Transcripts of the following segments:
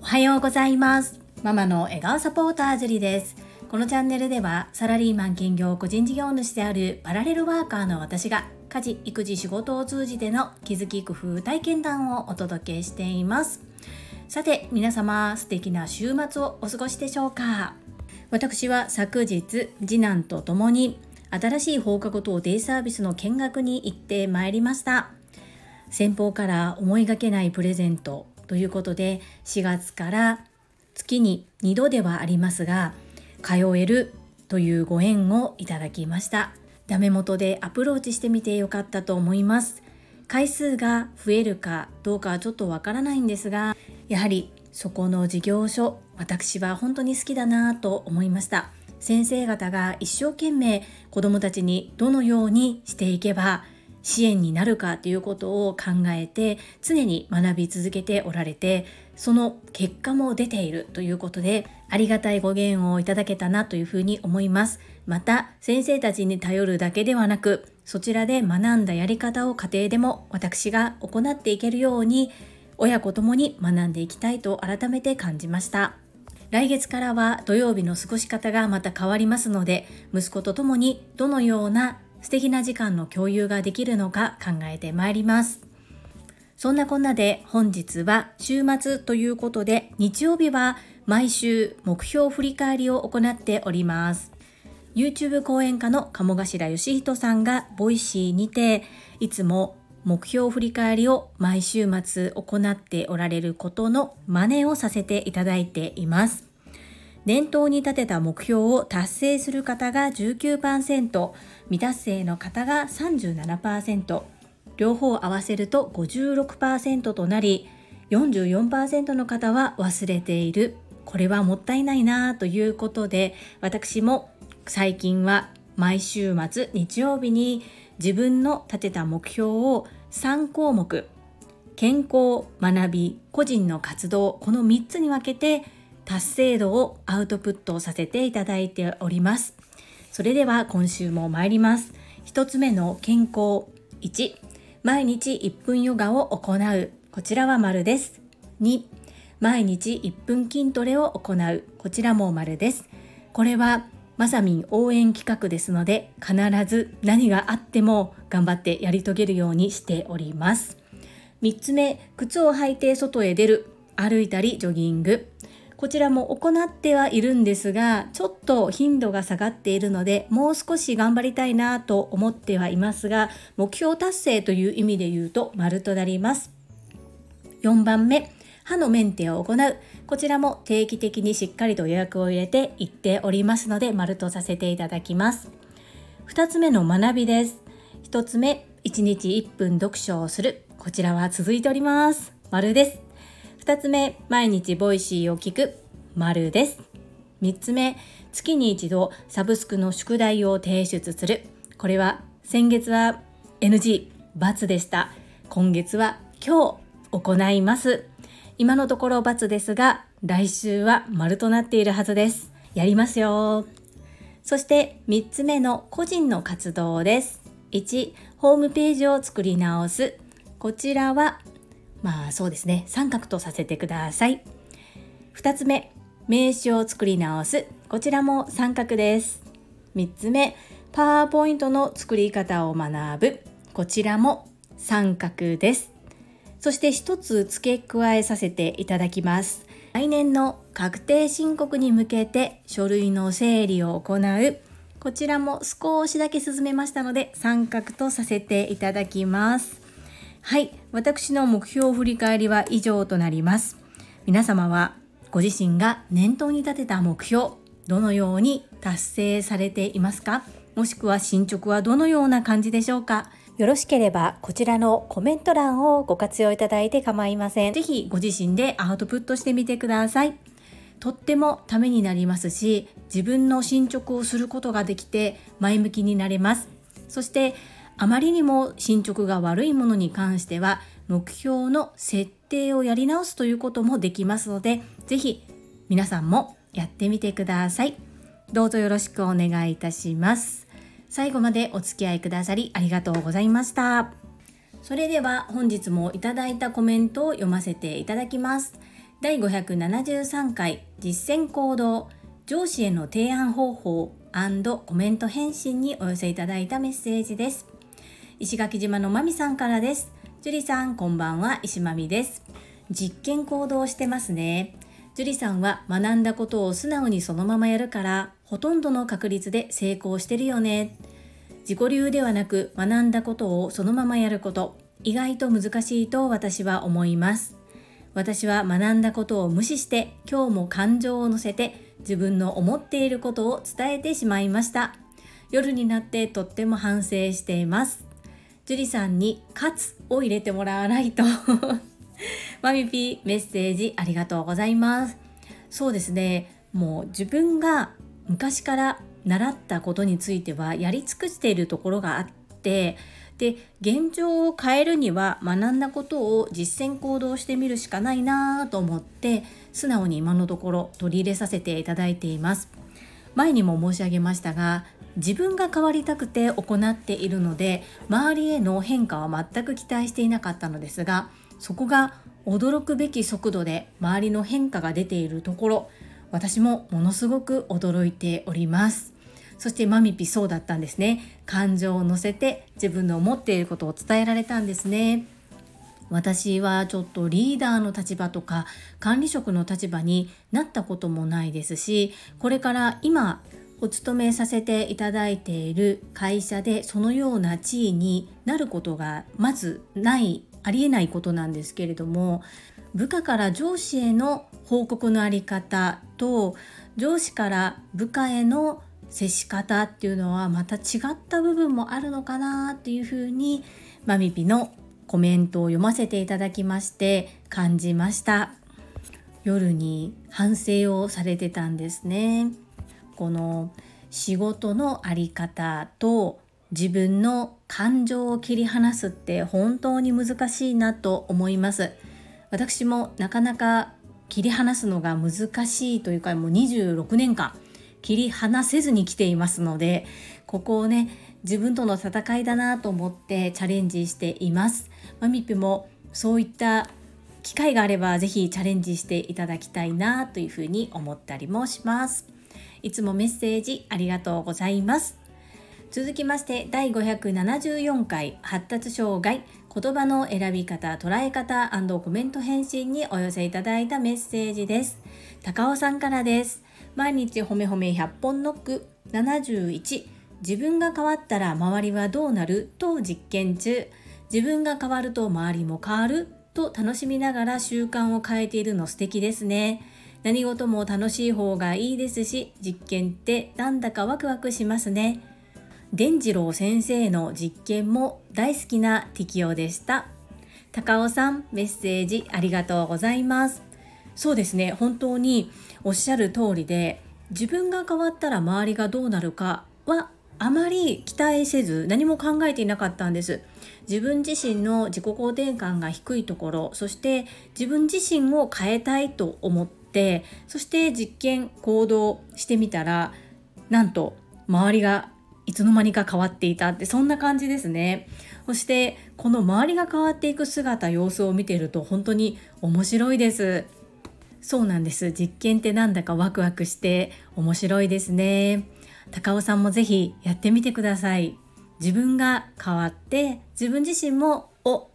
おはようございます。ママの笑顔サポータージュリです。このチャンネルではサラリーマン兼業個人事業主であるパラレルワーカーの私が家事育児仕事を通じての気づき工夫体験談をお届けしています。さて皆様素敵な週末をお過ごしでしょうか。私は昨日次男と共に新しい放課後等デイサービスの見学に行ってまいりました。先方から思いがけないプレゼントということで4月から月に2度ではありますが通えるというご縁をいただきました。ダメ元でアプローチしてみてよかったと思います。回数が増えるかどうかはちょっとわからないんですがやはりそこの事業所私は本当に好きだなと思いました。先生方が一生懸命子どもたちにどのようにしていけば支援になるかということを考えて常に学び続けておられてその結果も出ているということでありがたいご縁をいただけたなというふうに思います。また先生たちに頼るだけではなくそちらで学んだやり方を家庭でも私が行っていけるように親子ともに学んでいきたいと改めて感じました。来月からは土曜日の過ごし方がまた変わりますので息子と共にどのような素敵な時間の共有ができるのか考えてまいりますそんなこんなで本日は週末ということで日曜日は毎週目標振り返りを行っております YouTube 講演家の鴨頭嘉人さんがボイシーにていつも目標振り返りを毎週末行っておられることの真似をさせていただいています。念頭に立てた目標を達成する方が19%、未達成の方が37%、両方合わせると56%となり、44%の方は忘れている。これはもったいないなということで、私も最近は毎週末日曜日に自分の立てた目標を3項目健康学び個人の活動この3つに分けて達成度をアウトプットさせていただいております。それでは今週も参ります。1つ目の健康1毎日1分ヨガを行う。こちらは丸です。2毎日1分筋トレを行う。こちらも丸です。これはまさみん応援企画ですので必ず何があっても頑張ってやり遂げるようにしております。3つ目靴を履いて外へ出る。歩いたりジョギング。こちらも行ってはいるんですがちょっと頻度が下がっているのでもう少し頑張りたいなと思ってはいますが目標達成という意味で言うと丸となります4番目歯のメンテを行う。こちらも定期的にしっかりと予約を入れて行っておりますので、丸とさせていただきます。2つ目の学びです。1つ目、1日1分読書をする。こちらは続いております。丸です。2つ目、毎日ボイシーを聞く。丸です。3つ目、月に一度サブスクの宿題を提出する。これは先月は NG、×でした。今月は今日行います。今のところ×ですが、来週は丸となっているはずです。やりますよ。そして3つ目の個人の活動です。1、ホームページを作り直す。こちらは、まあそうですね、三角とさせてください。2つ目、名刺を作り直す。こちらも三角です。3つ目、パワーポイントの作り方を学ぶ。こちらも三角です。そして一つ付け加えさせていただきます。来年の確定申告に向けて書類の整理を行う。こちらも少しだけ進めましたので三角とさせていただきます。はい、私の目標振り返りは以上となります。皆様はご自身が念頭に立てた目標、どのように達成されていますか？もしくは進捗はどのような感じでしょうか？よろしければこちらのコメント欄をご活用いただいて構いません。ぜひご自身でアウトプットしてみてください。とってもためになりますし、自分の進捗をすることができて前向きになれます。そしてあまりにも進捗が悪いものに関しては目標の設定をやり直すということもできますので、ぜひ皆さんもやってみてください。どうぞよろしくお願いいたします。最後までお付き合いくださりありがとうございました。それでは本日もいただいたコメントを読ませていただきます第573回実践行動上司への提案方法コメント返信にお寄せいただいたメッセージです石垣島のまみさんからです。樹里さんこんばんは。石まみです。実験行動してますね。樹里さんは学んだことを素直にそのままやるからほとんどの確率で成功してるよね。自己流ではなく学んだことをそのままやること。意外と難しいと私は思います。私は学んだことを無視して今日も感情を乗せて自分の思っていることを伝えてしまいました。夜になってとっても反省しています。樹里さんに「カツ」を入れてもらわないと。マミピーメッセージありがとうございます。そうですね。もう自分が昔から習ったことについてはやり尽くしているところがあってで現状を変えるには学んだことを実践行動してみるしかないなと思って素直に今のところ取り入れさせていただいています。前にも申し上げましたが自分が変わりたくて行っているので周りへの変化は全く期待していなかったのですがそこが驚くべき速度で周りの変化が出ているところ私もものすごく驚いております。そしてマミピそうだったんですね。感情を乗せて自分の思っていることを伝えられたんですね。私はちょっとリーダーの立場とか管理職の立場になったこともないですしこれから今お勤めさせていただいている会社でそのような地位になることがまずないありえないことなんですけれども部下から上司への報告のあり方と上司から部下への接し方っていうのはまた違った部分もあるのかなっていうふうにマミピのコメントを読ませていただきまして感じました。夜に反省をされてたんですね。この仕事の在り方と自分の感情を切り離すって本当に難しいなと思います。私もなかなか切り離すのが難しいというかもう26年間切り離せずに来ていますのでここをね自分との戦いだなと思ってチャレンジしています。マミピもそういった機会があれば是非チャレンジしていただきたいなというふうに思ったりもします。いつもメッセージありがとうございます。続きまして第574回発達障害言葉の選び方捉え方コメント返信にお寄せいただいたメッセージです。高尾さんからです。毎日ほめほめ100本ノック71自分が変わったら周りはどうなる？と実験中。自分が変わると周りも変わる？と楽しみながら習慣を変えているの素敵ですね。何事も楽しい方がいいですし実験ってなんだかワクワクしますね。伝次郎先生の実験も大好きな適用でした。高尾さんメッセージありがとうございます。そうですね。本当におっしゃる通りで自分が変わったら周りがどうなるかはあまり期待せず何も考えていなかったんです。自分自身の自己肯定感が低いところそして自分自身を変えたいと思ってそして実験行動してみたらなんと周りがいつの間にか変わっていたってそんな感じですね。そしてこの周りが変わっていく姿様子を見ていると本当に面白いです。そうなんです。実験ってなんだかワクワクして面白いですね。高尾さんもぜひやってみてください。自分が変わって自分自身もお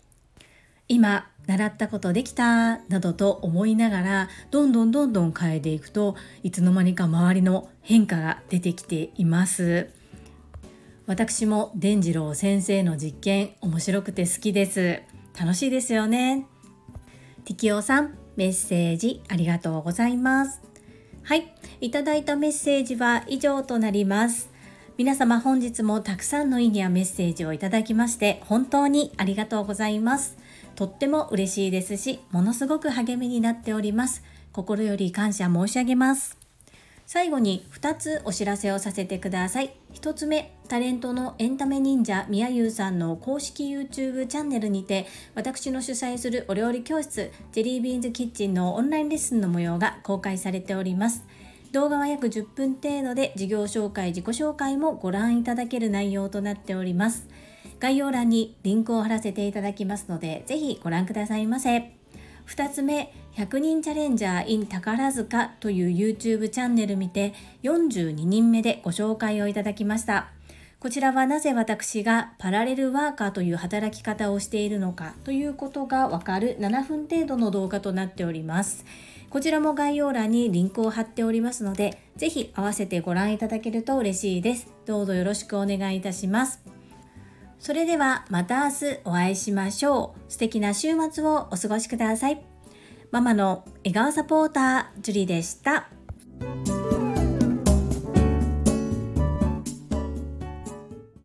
今習ったことできたなどと思いながらどんどんどんどん変えていくといつの間にか周りの変化が出てきています私も伝次郎先生の実験面白くて好きです楽しいですよね適応さんメッセージありがとうございます。はい、いただいたメッセージは以上となります。皆様本日もたくさんの意義やメッセージをいただきまして本当にありがとうございます。とっても嬉しいですし、ものすごく励みになっております。心より感謝申し上げます。最後に2つお知らせをさせてください。1つ目、タレントのエンタメ忍者みやゆうさんの公式 YouTube チャンネルにて、私の主催するお料理教室、ジェリービーンズキッチンのオンラインレッスンの模様が公開されております。動画は約10分程度で事業紹介、自己紹介もご覧いただける内容となっております。概要欄にリンクを貼らせていただきますので、ぜひご覧くださいませ。2つ目、100人チャレンジャー in 宝塚という YouTube チャンネル見て42人目でご紹介をいただきました。こちらはなぜ私がパラレルワーカーという働き方をしているのかということがわかる7分程度の動画となっております。こちらも概要欄にリンクを貼っておりますので、ぜひ合わせてご覧いただけると嬉しいです。どうぞよろしくお願いいたします。それではまた明日お会いしましょう。素敵な週末をお過ごしください。ママの笑顔サポーター、ジュリでした。